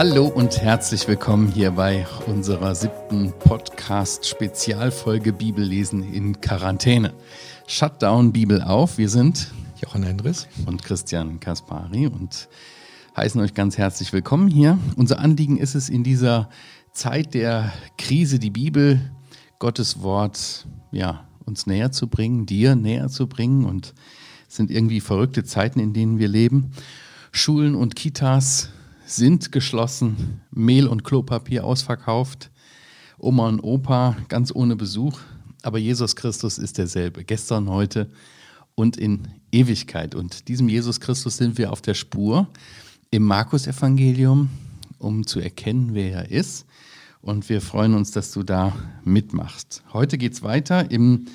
Hallo und herzlich willkommen hier bei unserer siebten Podcast-Spezialfolge Bibellesen in Quarantäne. Shutdown Bibel auf. Wir sind Jochen Endres und Christian Kaspari und heißen euch ganz herzlich willkommen hier. Unser Anliegen ist es in dieser Zeit der Krise, die Bibel, Gottes Wort, ja, uns näher zu bringen, dir näher zu bringen und sind irgendwie verrückte Zeiten, in denen wir leben. Schulen und Kitas sind geschlossen, Mehl und Klopapier ausverkauft, Oma und Opa ganz ohne Besuch, aber Jesus Christus ist derselbe, gestern, heute und in Ewigkeit. Und diesem Jesus Christus sind wir auf der Spur im Markus-Evangelium, um zu erkennen, wer er ist. Und wir freuen uns, dass du da mitmachst. Heute geht es weiter im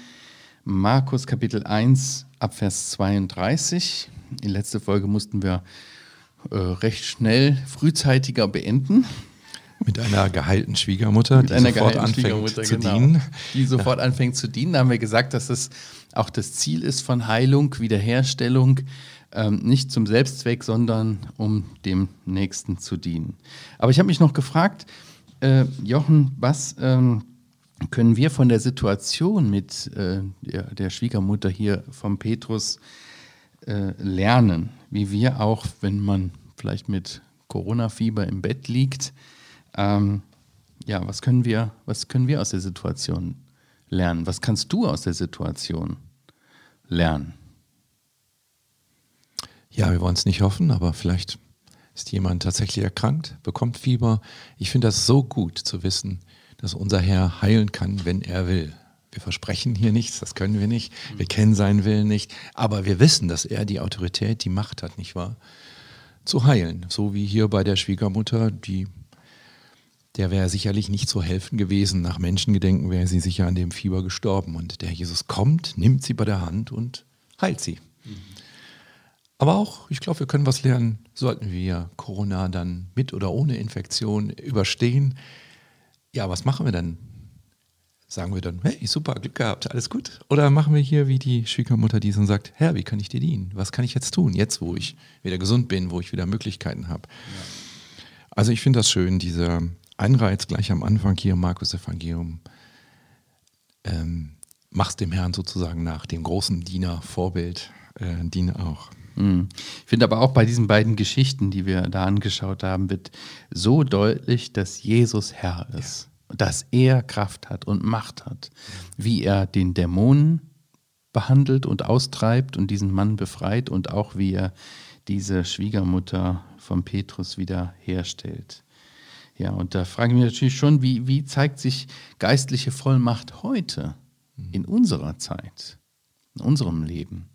Markus Kapitel 1 ab Vers 32. In letzter Folge mussten wir äh, recht schnell, frühzeitiger beenden. Mit einer geheilten Schwiegermutter, Mit die sofort anfängt zu genau. dienen. Die sofort anfängt zu dienen. Da haben wir gesagt, dass es auch das Ziel ist von Heilung, Wiederherstellung, ähm, nicht zum Selbstzweck, sondern um dem Nächsten zu dienen. Aber ich habe mich noch gefragt, äh, Jochen, was ähm, können wir von der Situation mit äh, der, der Schwiegermutter hier vom Petrus äh, lernen, wie wir auch, wenn man vielleicht mit Corona-Fieber im Bett liegt, ähm, ja, was können wir, was können wir aus der Situation lernen? Was kannst du aus der Situation lernen? Ja, wir wollen es nicht hoffen, aber vielleicht ist jemand tatsächlich erkrankt, bekommt Fieber. Ich finde das so gut zu wissen, dass unser Herr heilen kann, wenn er will. Wir versprechen hier nichts, das können wir nicht. Wir kennen seinen Willen nicht, aber wir wissen, dass er die Autorität, die Macht hat, nicht wahr? Zu heilen. So wie hier bei der Schwiegermutter, die, der wäre sicherlich nicht zu helfen gewesen. Nach Menschengedenken wäre sie sicher an dem Fieber gestorben. Und der Jesus kommt, nimmt sie bei der Hand und heilt sie. Aber auch, ich glaube, wir können was lernen, sollten wir Corona dann mit oder ohne Infektion überstehen. Ja, was machen wir dann? Sagen wir dann, hey, super, Glück gehabt, alles gut? Oder machen wir hier wie die Schwiegermutter, die so sagt, Herr, wie kann ich dir dienen? Was kann ich jetzt tun, jetzt wo ich wieder gesund bin, wo ich wieder Möglichkeiten habe? Also ich finde das schön, dieser Anreiz gleich am Anfang hier im Markus Evangelium. Ähm, mach's dem Herrn sozusagen nach, dem großen Diener, Vorbild, äh, diene auch. Hm. Ich finde aber auch bei diesen beiden Geschichten, die wir da angeschaut haben, wird so deutlich, dass Jesus Herr ist. Dass er Kraft hat und Macht hat. Wie er den Dämonen behandelt und austreibt und diesen Mann befreit und auch wie er diese Schwiegermutter von Petrus wieder herstellt. Ja, und da frage ich mich natürlich schon, wie, wie zeigt sich geistliche Vollmacht heute in unserer Zeit, in unserem Leben?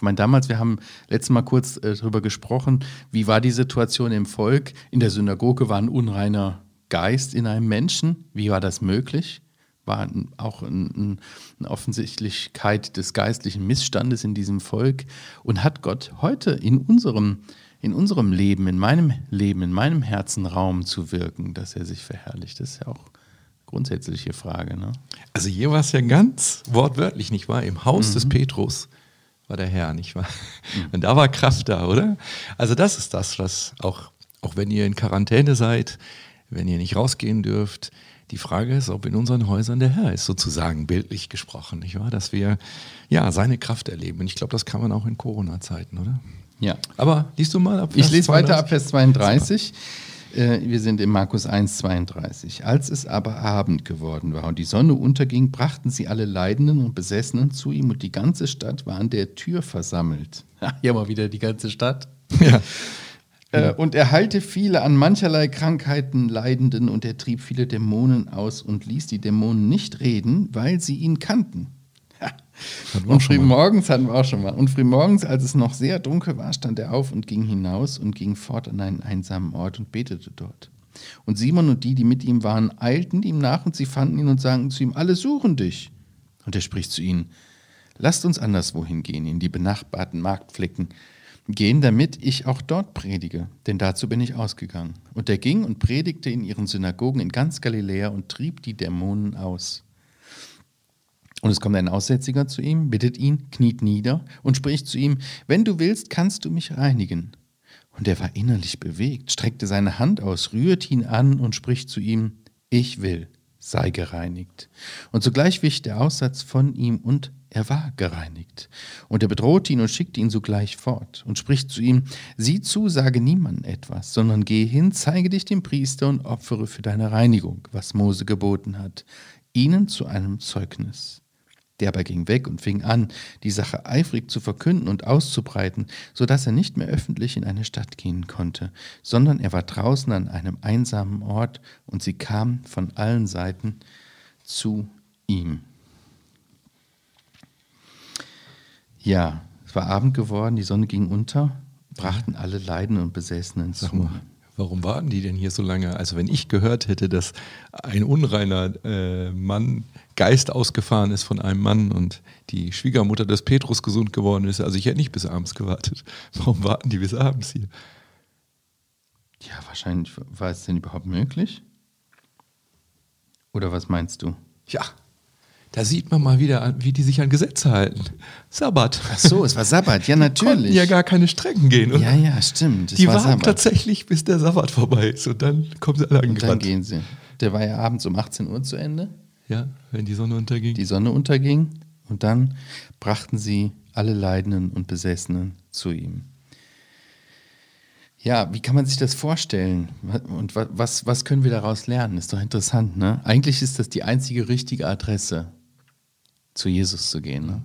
Ich meine, damals, wir haben letztes Mal kurz äh, darüber gesprochen, wie war die Situation im Volk? In der Synagoge war ein unreiner Geist in einem Menschen. Wie war das möglich? War auch ein, ein, eine Offensichtlichkeit des geistlichen Missstandes in diesem Volk. Und hat Gott heute in unserem, in unserem Leben, in meinem Leben, in meinem Herzen Raum zu wirken, dass er sich verherrlicht? Das ist ja auch eine grundsätzliche Frage. Ne? Also hier war es ja ganz wortwörtlich, nicht wahr? Im Haus mhm. des Petrus war der Herr, nicht wahr? Mhm. Und da war Kraft da, oder? Also das ist das, was auch, auch wenn ihr in Quarantäne seid, wenn ihr nicht rausgehen dürft, die Frage ist, ob in unseren Häusern der Herr ist, sozusagen bildlich gesprochen, nicht wahr? Dass wir ja seine Kraft erleben. Und ich glaube, das kann man auch in Corona-Zeiten, oder? Ja. Aber liest du mal ab Vers Ich lese 32? weiter ab Vers 32. Äh, wir sind in Markus 1, 32. Als es aber Abend geworden war und die Sonne unterging, brachten sie alle Leidenden und Besessenen zu ihm und die ganze Stadt war an der Tür versammelt. Hier mal wieder die ganze Stadt. Ja. Äh, und er heilte viele an mancherlei Krankheiten Leidenden und er trieb viele Dämonen aus und ließ die Dämonen nicht reden, weil sie ihn kannten. Und frühmorgens hatten wir auch schon mal. Und frühmorgens, als es noch sehr dunkel war, stand er auf und ging hinaus und ging fort an einen einsamen Ort und betete dort. Und Simon und die, die mit ihm waren, eilten ihm nach und sie fanden ihn und sagten zu ihm: Alle suchen dich. Und er spricht zu ihnen: Lasst uns anderswohin gehen, in die benachbarten Marktflecken gehen, damit ich auch dort predige, denn dazu bin ich ausgegangen. Und er ging und predigte in ihren Synagogen in ganz Galiläa und trieb die Dämonen aus. Und es kommt ein Aussätziger zu ihm, bittet ihn, kniet nieder und spricht zu ihm, wenn du willst, kannst du mich reinigen. Und er war innerlich bewegt, streckte seine Hand aus, rührt ihn an und spricht zu ihm, ich will, sei gereinigt. Und sogleich wich der Aussatz von ihm und er war gereinigt. Und er bedrohte ihn und schickte ihn sogleich fort und spricht zu ihm, sieh zu, sage niemandem etwas, sondern geh hin, zeige dich dem Priester und opfere für deine Reinigung, was Mose geboten hat, ihnen zu einem Zeugnis. Der aber ging weg und fing an, die Sache eifrig zu verkünden und auszubreiten, so dass er nicht mehr öffentlich in eine Stadt gehen konnte, sondern er war draußen an einem einsamen Ort und sie kamen von allen Seiten zu ihm. Ja, es war Abend geworden, die Sonne ging unter, brachten alle Leiden und Besessenen Sag zu. mal, warum warten die denn hier so lange? Also wenn ich gehört hätte, dass ein unreiner äh, Mann Geist ausgefahren ist von einem Mann und die Schwiegermutter des Petrus gesund geworden ist, also ich hätte nicht bis abends gewartet. Warum warten die bis abends hier? Ja, wahrscheinlich war es denn überhaupt möglich? Oder was meinst du? Ja, da sieht man mal wieder, wie die sich an Gesetze halten. Sabbat. Ach so, es war Sabbat, ja Konnten natürlich. ja gar keine Strecken gehen. Und ja, ja, stimmt. Es die war warten Sabbat. tatsächlich, bis der Sabbat vorbei ist und dann kommen sie alle Und dann angerannt. gehen sie. Der war ja abends um 18 Uhr zu Ende. Ja, wenn die Sonne unterging. Die Sonne unterging und dann brachten sie alle Leidenden und Besessenen zu ihm. Ja, wie kann man sich das vorstellen? Und wa- was, was können wir daraus lernen? Ist doch interessant, ne? Eigentlich ist das die einzige richtige Adresse, zu Jesus zu gehen. Ne?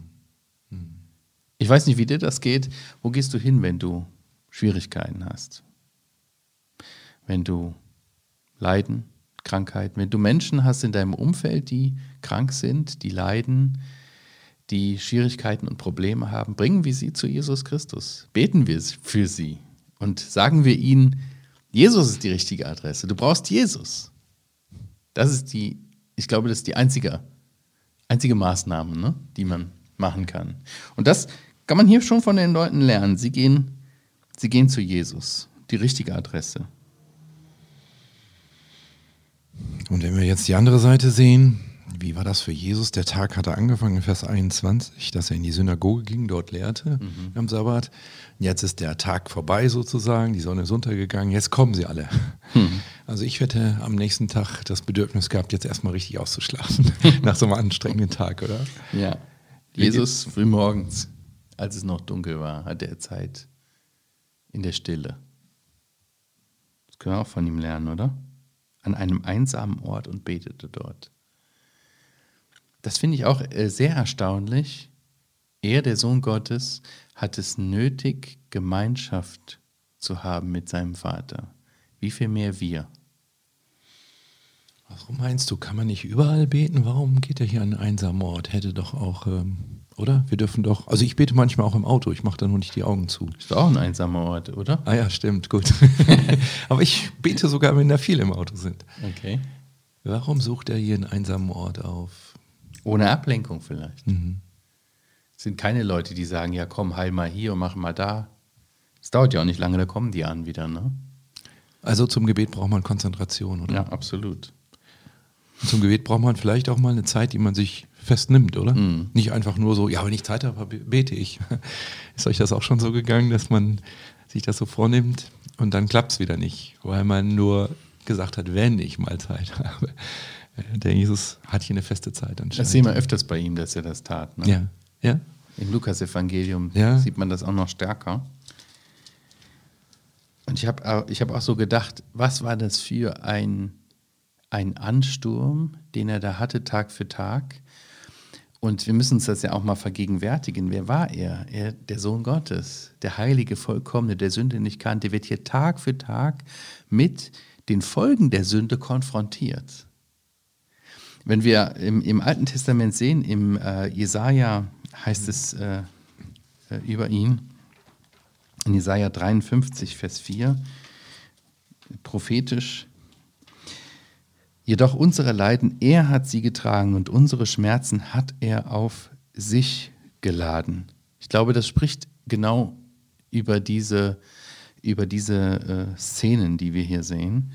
Ich weiß nicht, wie dir das geht. Wo gehst du hin, wenn du Schwierigkeiten hast? Wenn du Leiden, Krankheiten, wenn du Menschen hast in deinem Umfeld, die krank sind, die leiden, die Schwierigkeiten und Probleme haben, bringen wir sie zu Jesus Christus. Beten wir für sie und sagen wir ihnen, Jesus ist die richtige Adresse. Du brauchst Jesus. Das ist die, ich glaube, das ist die einzige, einzige Maßnahme, ne, die man machen kann. Und das kann man hier schon von den Leuten lernen. Sie gehen, sie gehen zu Jesus, die richtige Adresse. Und wenn wir jetzt die andere Seite sehen, wie war das für Jesus? Der Tag hatte angefangen in Vers 21, dass er in die Synagoge ging, dort lehrte am Sabbat. Jetzt ist der Tag vorbei sozusagen, die Sonne ist untergegangen, jetzt kommen sie alle. Also ich hätte am nächsten Tag das Bedürfnis gehabt, jetzt erstmal richtig auszuschlafen, nach so einem anstrengenden Tag, oder? Ja. Jesus frühmorgens, als es noch dunkel war, hatte er Zeit in der Stille. Das können wir auch von ihm lernen, oder? An einem einsamen Ort und betete dort. Das finde ich auch äh, sehr erstaunlich. Er, der Sohn Gottes, hat es nötig, Gemeinschaft zu haben mit seinem Vater. Wie viel mehr wir? Warum meinst du, kann man nicht überall beten? Warum geht er hier an einen einsamen Ort? Hätte doch auch, ähm, oder? Wir dürfen doch, also ich bete manchmal auch im Auto, ich mache da nur nicht die Augen zu. Ist doch auch ein einsamer Ort, oder? Ah ja, stimmt, gut. Aber ich bete sogar, wenn da viele im Auto sind. Okay. Warum sucht er hier einen einsamen Ort auf? Ohne Ablenkung vielleicht. Mhm. Es sind keine Leute, die sagen, ja komm, heil mal hier und mach mal da. Es dauert ja auch nicht lange, da kommen die an wieder, ne? Also zum Gebet braucht man Konzentration, oder? Ja, absolut. Und zum Gebet braucht man vielleicht auch mal eine Zeit, die man sich festnimmt, oder? Mhm. Nicht einfach nur so, ja, wenn ich Zeit habe, bete ich. Ist euch das auch schon so gegangen, dass man sich das so vornimmt und dann klappt es wieder nicht, weil man nur gesagt hat, wenn ich mal Zeit habe. Der Jesus hat hier eine feste Zeit Das anscheinend. sehen wir öfters bei ihm, dass er das tat. Ne? Ja. Ja? Im Lukas-Evangelium Ja. sieht man das auch noch stärker. Und ich habe ich hab auch so gedacht, was war das für ein, ein Ansturm, den er da hatte, Tag für Tag? Und wir müssen uns das ja auch mal vergegenwärtigen. Wer war er? Er, der Sohn Gottes, der Heilige, Vollkommene, der Sünde nicht kannte, wird hier Tag für Tag mit den Folgen der Sünde konfrontiert. Wenn wir im, im Alten Testament sehen, im äh, Jesaja heißt es äh, äh, über ihn, in Jesaja 53, Vers 4, prophetisch, Jedoch unsere Leiden, er hat sie getragen und unsere Schmerzen hat er auf sich geladen. Ich glaube, das spricht genau über diese, über diese äh, Szenen, die wir hier sehen.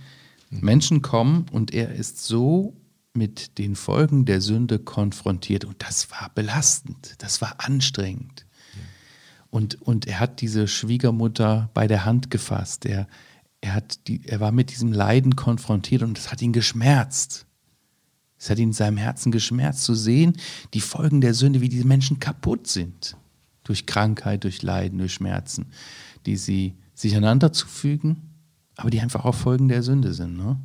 Menschen kommen und er ist so mit den Folgen der Sünde konfrontiert und das war belastend, das war anstrengend. Und, und er hat diese Schwiegermutter bei der Hand gefasst. Er, er, hat die, er war mit diesem Leiden konfrontiert und es hat ihn geschmerzt. Es hat ihn in seinem Herzen geschmerzt zu sehen, die Folgen der Sünde, wie diese Menschen kaputt sind. Durch Krankheit, durch Leiden, durch Schmerzen, die sie sich einander zufügen, aber die einfach auch Folgen der Sünde sind. Ne?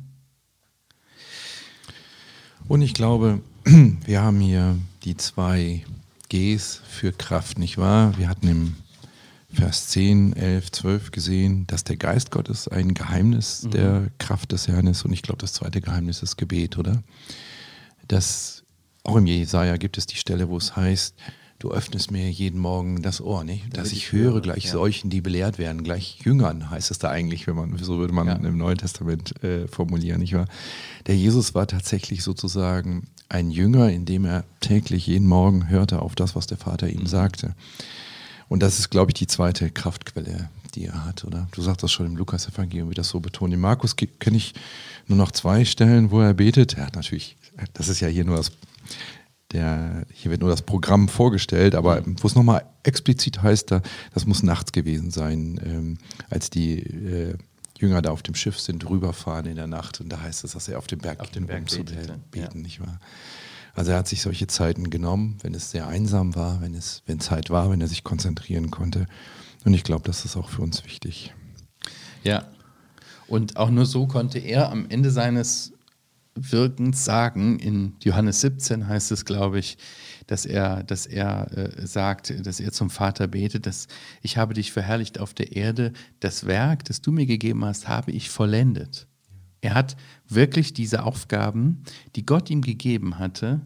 Und ich glaube, wir haben hier die zwei Gs für Kraft, nicht wahr? Wir hatten im Vers 10, 11, 12 gesehen, dass der Geist Gottes ein Geheimnis mhm. der Kraft des Herrn ist. Und ich glaube, das zweite Geheimnis ist Gebet, oder? Das, auch im Jesaja gibt es die Stelle, wo es heißt, du öffnest mir jeden Morgen das Ohr, nicht? Dass ich, höre gleich ja. solchen, die belehrt werden, gleich Jüngern heißt es da eigentlich, wenn man, so würde man ja. im Neuen Testament äh, formulieren, nicht wahr? Der Jesus war tatsächlich sozusagen ein Jünger, indem er täglich jeden Morgen hörte auf das, was der Vater ihm mhm. sagte. Und das ist, glaube ich, die zweite Kraftquelle, die er hat, oder? Du sagst das schon im Lukas-Evangelium, wie das so betont. In Markus kenne ich nur noch zwei Stellen, wo er betet. Er hat natürlich, das ist ja hier nur das der, hier wird nur das Programm vorgestellt, aber mhm. wo es nochmal explizit heißt, da, das muss nachts gewesen sein, ähm, als die äh, Jünger da auf dem Schiff sind, rüberfahren in der Nacht und da heißt es, dass er auf dem Berg, auf dem Berg um betete, zu beten, ja. nicht wahr? Also er hat sich solche Zeiten genommen, wenn es sehr einsam war, wenn es wenn Zeit war, wenn er sich konzentrieren konnte. Und ich glaube, das ist auch für uns wichtig. Ja. Und auch nur so konnte er am Ende seines wirkend sagen. In Johannes 17 heißt es, glaube ich, dass er, dass er äh, sagt, dass er zum Vater betet, dass ich habe dich verherrlicht auf der Erde, das Werk, das du mir gegeben hast, habe ich vollendet. Er hat wirklich diese Aufgaben, die Gott ihm gegeben hatte,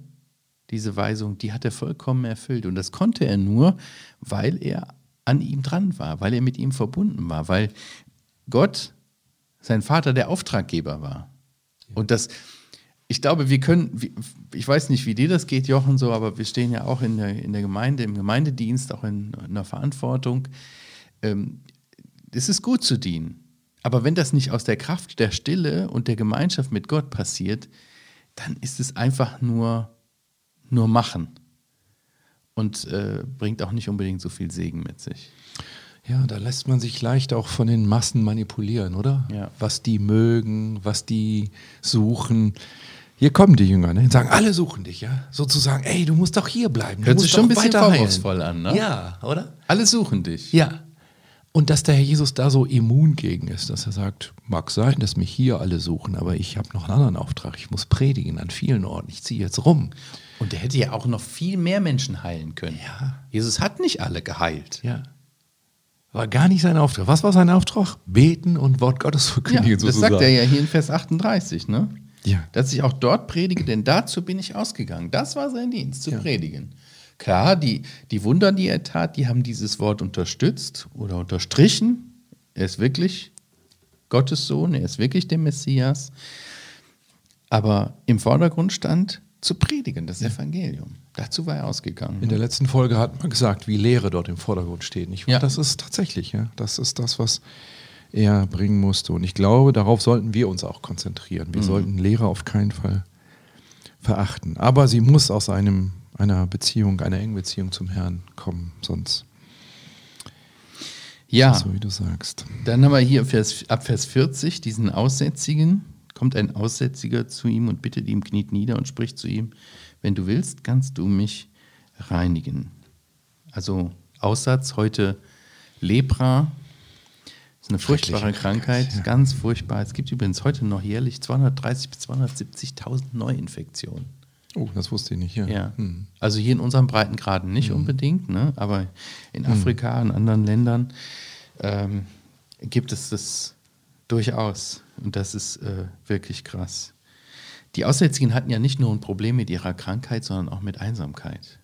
diese Weisung, die hat er vollkommen erfüllt. Und das konnte er nur, weil er an ihm dran war, weil er mit ihm verbunden war, weil Gott, sein Vater, der Auftraggeber war. Und das, ich glaube, wir können, ich weiß nicht, wie dir das geht, Jochen, so, aber wir stehen ja auch in der, in der Gemeinde, im Gemeindedienst, auch in, in der Verantwortung. Ähm, es ist gut zu dienen. Aber wenn das nicht aus der Kraft der Stille und der Gemeinschaft mit Gott passiert, dann ist es einfach nur, nur machen und äh, bringt auch nicht unbedingt so viel Segen mit sich. Ja, da lässt man sich leicht auch von den Massen manipulieren, oder? Ja. Was die mögen, was die suchen. Hier kommen die Jünger ne, und sagen, alle suchen dich, ja. Sozusagen, ey, du musst doch hier bleiben. Hört sich schon ein bisschen vorwurfsvoll an, ne? Ja, oder? Alle suchen dich. Ja. Und dass der Herr Jesus da so immun gegen ist, dass er sagt, mag sein, dass mich hier alle suchen, aber ich habe noch einen anderen Auftrag. Ich muss predigen an vielen Orten. Ich ziehe jetzt rum. Und er hätte ja auch noch viel mehr Menschen heilen können. Ja. Jesus hat nicht alle geheilt. Ja. War gar nicht sein Auftrag. Was war sein Auftrag? Beten und Wort Gottes verkündigen. Ja, das sozusagen. sagt er ja hier in Vers 38, ne? Ja. Dass ich auch dort predige, denn dazu bin ich ausgegangen. Das war sein Dienst, zu ja. predigen. Klar, die, die Wunder, die er tat, die haben dieses Wort unterstützt oder unterstrichen. Er ist wirklich Gottes Sohn, er ist wirklich der Messias. Aber im Vordergrund stand zu predigen, das Evangelium. Dazu war er ausgegangen. In der letzten Folge hat man gesagt, wie Lehre dort im Vordergrund steht. Nicht? Ja. Das ist tatsächlich, ja. Das ist das, was er bringen musste. Und ich glaube, darauf sollten wir uns auch konzentrieren. Wir mhm. sollten Lehre auf keinen Fall verachten. Aber sie muss aus einem, einer Beziehung, einer engen Beziehung zum Herrn kommen, sonst. Ja, so wie du sagst. Dann haben wir hier Vers, ab Vers 40 diesen Aussätzigen. Kommt ein Aussätziger zu ihm und bittet ihm, kniet nieder und spricht zu ihm: Wenn du willst, kannst du mich reinigen. Also Aussatz heute Lepra, eine furchtbare Krankheit, Krankheit ja. ganz furchtbar. Es gibt übrigens heute noch jährlich 230.000 bis 270.000 Neuinfektionen. Oh, das wusste ich nicht, ja. ja. Hm. Also hier in unseren Breitengraden nicht hm. unbedingt, ne? aber in hm. Afrika, in anderen Ländern ähm, gibt es das durchaus. Und das ist äh, wirklich krass. Die Aussätzigen hatten ja nicht nur ein Problem mit ihrer Krankheit, sondern auch mit Einsamkeit.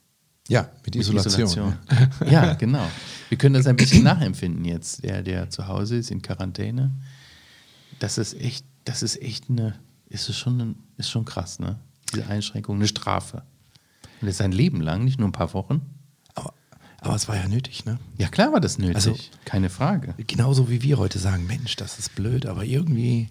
Ja, mit Isolation. Mit Isolation. Ja. ja, genau. Wir können das ein bisschen nachempfinden jetzt, der, der zu Hause ist in Quarantäne. Das ist echt, das ist echt eine, ist es schon, ist schon krass, ne? Diese Einschränkung, eine Strafe. Und das ist ein Leben lang, nicht nur ein paar Wochen. Aber, aber es war ja nötig, ne? Ja, klar war das nötig. Also, keine Frage. Genauso wie wir heute sagen, Mensch, das ist blöd, aber irgendwie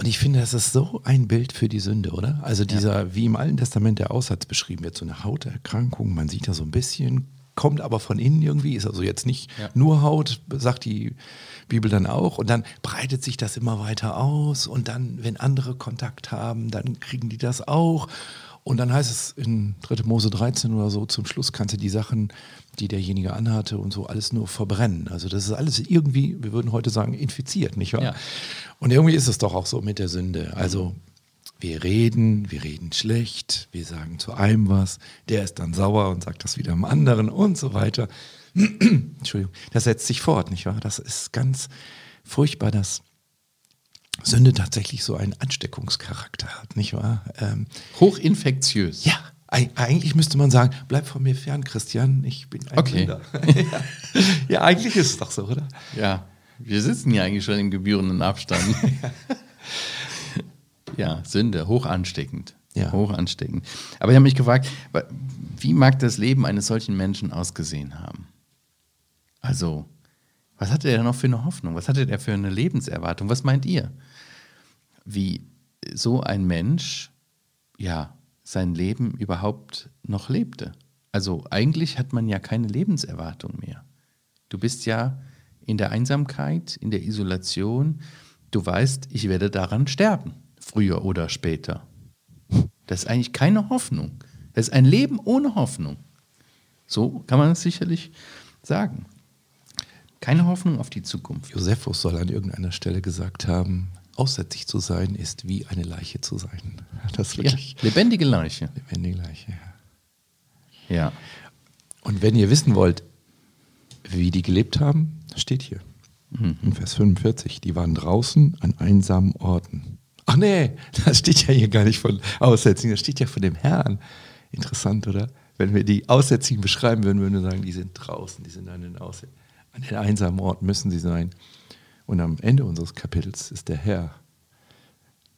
Und ich finde, das ist so ein Bild für die Sünde, oder? Also dieser, wie im Alten Testament der Aussatz beschrieben wird, so eine Hauterkrankung, man sieht da so ein bisschen, kommt aber von innen irgendwie, ist also jetzt nicht Ja. nur Haut, sagt die Bibel dann auch. Und dann breitet sich das immer weiter aus. Und dann, wenn andere Kontakt haben, dann kriegen die das auch. Und dann heißt es in 3. Mose 13 oder so, zum Schluss kannst du die Sachen, die derjenige anhatte und so, alles nur verbrennen. Also das ist alles irgendwie, wir würden heute sagen, infiziert, nicht wahr? Ja. Und irgendwie ist es doch auch so mit der Sünde. Also wir reden, wir reden schlecht, wir sagen zu einem was, der ist dann sauer und sagt das wieder am anderen und so weiter. Entschuldigung, das setzt sich fort, nicht wahr? Das ist ganz furchtbar, dass Sünde tatsächlich so einen Ansteckungscharakter hat, nicht wahr? Ähm, Hochinfektiös. ja, eig- eigentlich müsste man sagen, bleib von mir fern, Christian, ich bin ein Okay. Sünder. ja, eigentlich ist es doch so, oder? Ja, wir sitzen ja eigentlich schon im gebührenden Abstand. ja, Sünde, hoch ansteckend. Ja. Hoch ansteckend. Aber ich habe mich gefragt, wie mag das Leben eines solchen Menschen ausgesehen haben? Also, was hatte er noch für eine Hoffnung? Was hatte er für eine Lebenserwartung? Was meint ihr? Wie so ein Mensch, ja, sein Leben überhaupt noch lebte? Also, eigentlich hat man ja keine Lebenserwartung mehr. Du bist ja in der Einsamkeit, in der Isolation. Du weißt, ich werde daran sterben, früher oder später. Das ist eigentlich keine Hoffnung. Das ist ein Leben ohne Hoffnung. So kann man es sicherlich sagen. Keine Hoffnung auf die Zukunft. Josephus soll an irgendeiner Stelle gesagt haben, aussätzig zu sein ist wie eine Leiche zu sein. Das ist Ja, wirklich lebendige Leiche. lebendige Leiche. Ja. Ja. Und wenn ihr wissen wollt, wie die gelebt haben, steht hier. Mhm. In Vers 45, die waren draußen an einsamen Orten. Ach nee, das steht ja hier gar nicht von Aussätzigen, das steht ja von dem Herrn. Interessant, oder? Wenn wir die Aussätzigen beschreiben würden, würden wir sagen, die sind draußen, die sind an den, Aussä an den einsamen Orten, müssen sie sein. Und am Ende unseres Kapitels ist der Herr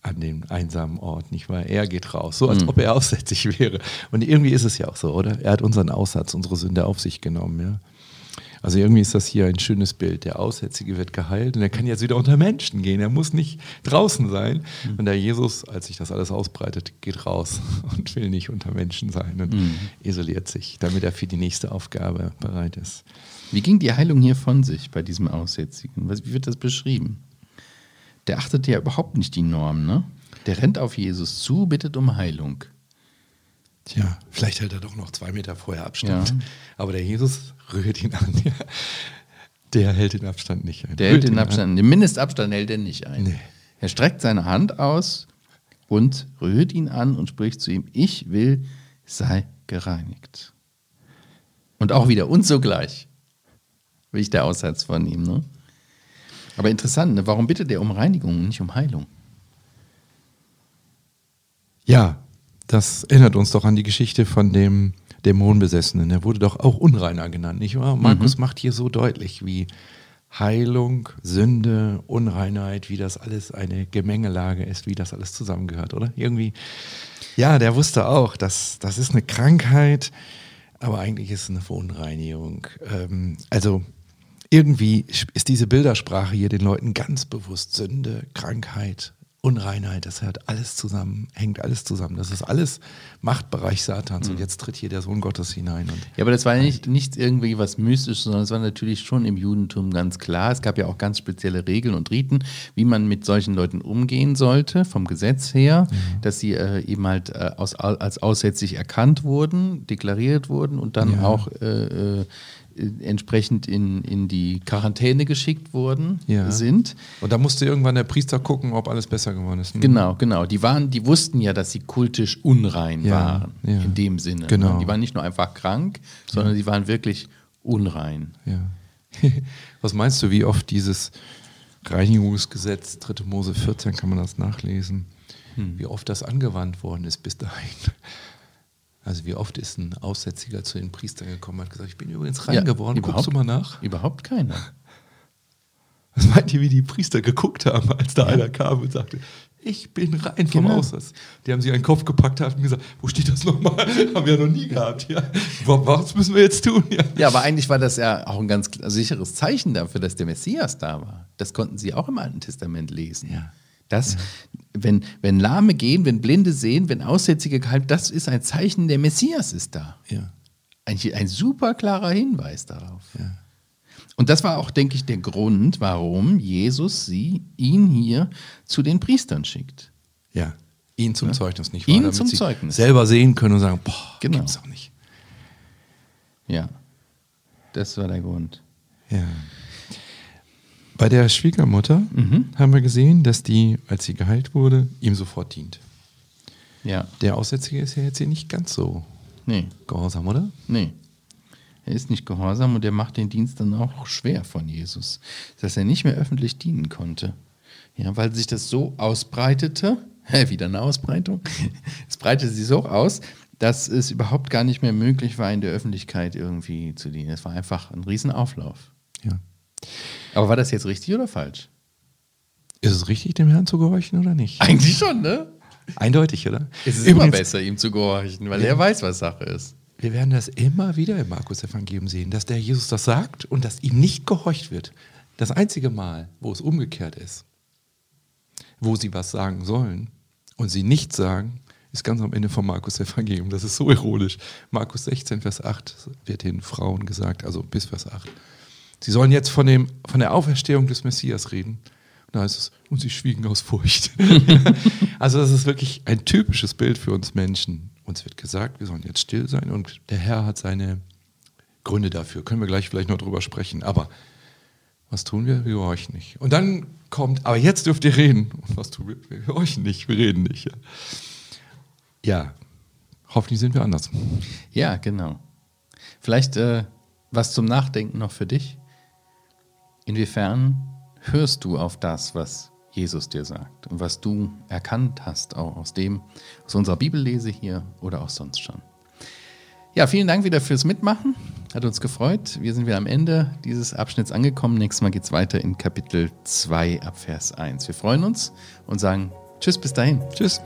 an dem einsamen Ort, nicht wahr? Er geht raus, so als ob er aussätzig wäre. Und irgendwie ist es ja auch so, oder? Er hat unseren Aussatz, unsere Sünde auf sich genommen, ja. Also irgendwie ist das hier ein schönes Bild. Der Aussätzige wird geheilt und er kann jetzt wieder unter Menschen gehen. Er muss nicht draußen sein. Und der Jesus, als sich das alles ausbreitet, geht raus und will nicht unter Menschen sein und isoliert sich, damit er für die nächste Aufgabe bereit ist. Wie ging die Heilung hier von sich bei diesem Aussätzigen? Wie wird das beschrieben? Der achtet ja überhaupt nicht die Norm, ne? Der rennt auf Jesus zu, bittet um Heilung. Tja, vielleicht hält er doch noch zwei Meter vorher Abstand. Ja. Aber der Jesus rührt ihn an. Der hält den Abstand nicht ein. Der hält den ihn an. Abstand, den Mindestabstand hält er nicht ein. Nee. Er streckt seine Hand aus und rührt ihn an und spricht zu ihm: Ich will, sei gereinigt. Und auch wieder und sogleich. Wie ich der Aussatz von ihm, ne? Aber interessant, ne? warum bittet er um Reinigung und nicht um Heilung? Ja, das erinnert uns doch an die Geschichte von dem Dämonenbesessenen. Er wurde doch auch Unreiner genannt, nicht wahr? Markus macht hier so deutlich, wie Heilung, Sünde, Unreinheit, wie das alles eine Gemengelage ist, wie das alles zusammengehört, oder? Irgendwie, ja, der wusste auch, dass das ist eine Krankheit, aber eigentlich ist es eine Verunreinigung. Ähm, also irgendwie ist diese Bildersprache hier den Leuten ganz bewusst Sünde, Krankheit, Unreinheit, das hat alles zusammen, hängt alles zusammen. Das ist alles Machtbereich Satans und jetzt tritt hier der Sohn Gottes hinein. Ja, aber das war nicht, nicht irgendwie was Mystisches, sondern es war natürlich schon im Judentum ganz klar. Es gab ja auch ganz spezielle Regeln und Riten, wie man mit solchen Leuten umgehen sollte, vom Gesetz her, dass sie äh, eben halt äh, aus, als aussätzlich erkannt wurden, deklariert wurden und dann Ja. auch äh, äh, entsprechend in, in die Quarantäne geschickt wurden, Ja. sind. Und da musste irgendwann der Priester gucken, ob alles besser geworden ist. ne? Genau, genau. Die waren, die wussten ja, dass sie kultisch unrein Ja, waren, ja. in dem Sinne. Genau. Ne? Die waren nicht nur einfach krank, sondern sie waren wirklich unrein. Was meinst du, wie oft dieses Reinigungsgesetz, 3. Mose 14, kann man das nachlesen, wie oft das angewandt worden ist bis dahin? Also wie oft ist ein Aussätziger zu den Priestern gekommen und hat gesagt, ich bin übrigens rein Ja, geworden, guckst du mal nach? Überhaupt keiner. Was meint ihr, wie die Priester geguckt haben, als da einer kam und sagte, ich bin rein vom Genau. Aussatz. Die haben sich einen Kopf gepackt haben gesagt, wo steht das nochmal? haben wir ja noch nie gehabt. Ja. Wa- Was müssen wir jetzt tun? Ja. Ja, aber eigentlich war das ja auch ein ganz sicheres Zeichen dafür, dass der Messias da war. Das konnten sie auch im Alten Testament lesen. Ja. Das, wenn, wenn Lahme gehen, wenn Blinde sehen, wenn Aussätzige geheilt, das ist ein Zeichen, der Messias ist da. Ja. Ein, ein super klarer Hinweis darauf. Ja. Und das war auch, denke ich, der Grund, warum Jesus sie, ihn hier zu den Priestern schickt. Ja. Ihn zum Zeugnis, nicht Ihn Damit zum sie Zeugnis. Selber sehen können und sagen, boah, Genau. gibt's doch nicht. Ja, das war der Grund. Ja. Bei der Schwiegermutter Mhm. haben wir gesehen, dass die, als sie geheilt wurde, ihm sofort dient. Ja, Der Aussätzige ist ja jetzt hier nicht ganz so nee, gehorsam, oder? nee. Er ist nicht gehorsam und er macht den Dienst dann auch schwer von Jesus, dass er nicht mehr öffentlich dienen konnte. Ja, weil sich das so ausbreitete, wieder eine Ausbreitung, es breitete sich so aus, dass es überhaupt gar nicht mehr möglich war, in der Öffentlichkeit irgendwie zu dienen. Es war einfach ein Riesenauflauf. Ja. Aber war das jetzt richtig oder falsch? Ist es richtig, dem Herrn zu gehorchen oder nicht? Eigentlich schon, ne? Eindeutig, oder? Es ist immer Übrigens, besser, ihm zu gehorchen, weil er weiß, was Sache ist. Wir werden das immer wieder im Markus-Evangelium sehen, dass der Jesus das sagt und dass ihm nicht gehorcht wird. Das einzige Mal, wo es umgekehrt ist, wo sie was sagen sollen und sie nicht sagen, ist ganz am Ende vom Markus-Evangelium. Das ist so ironisch. Markus 16, Vers 8 wird den Frauen gesagt, also bis Vers 8. Sie sollen jetzt von, dem, von der Auferstehung des Messias reden. Und da heißt es, und sie schwiegen aus Furcht. also das ist wirklich ein typisches Bild für uns Menschen. Uns wird gesagt, wir sollen jetzt still sein und der Herr hat seine Gründe dafür. Können wir gleich vielleicht noch drüber sprechen. Aber was tun wir? Wir gehorchen nicht. Und dann kommt, aber jetzt dürft ihr reden. Und was tun wir? Wir gehorchen nicht, wir reden nicht. Ja, ja hoffentlich sind wir anders. Ja, genau. Vielleicht äh, was zum Nachdenken noch für dich. Inwiefern hörst du auf das, was Jesus dir sagt und was du erkannt hast, auch aus dem, aus unserer Bibellese hier oder auch sonst schon. Ja, vielen Dank wieder fürs Mitmachen. Hat uns gefreut. Wir sind wieder am Ende dieses Abschnitts angekommen. Nächstes Mal geht es weiter in Kapitel 2 ab Vers 1. Wir freuen uns und sagen Tschüss bis dahin. Tschüss.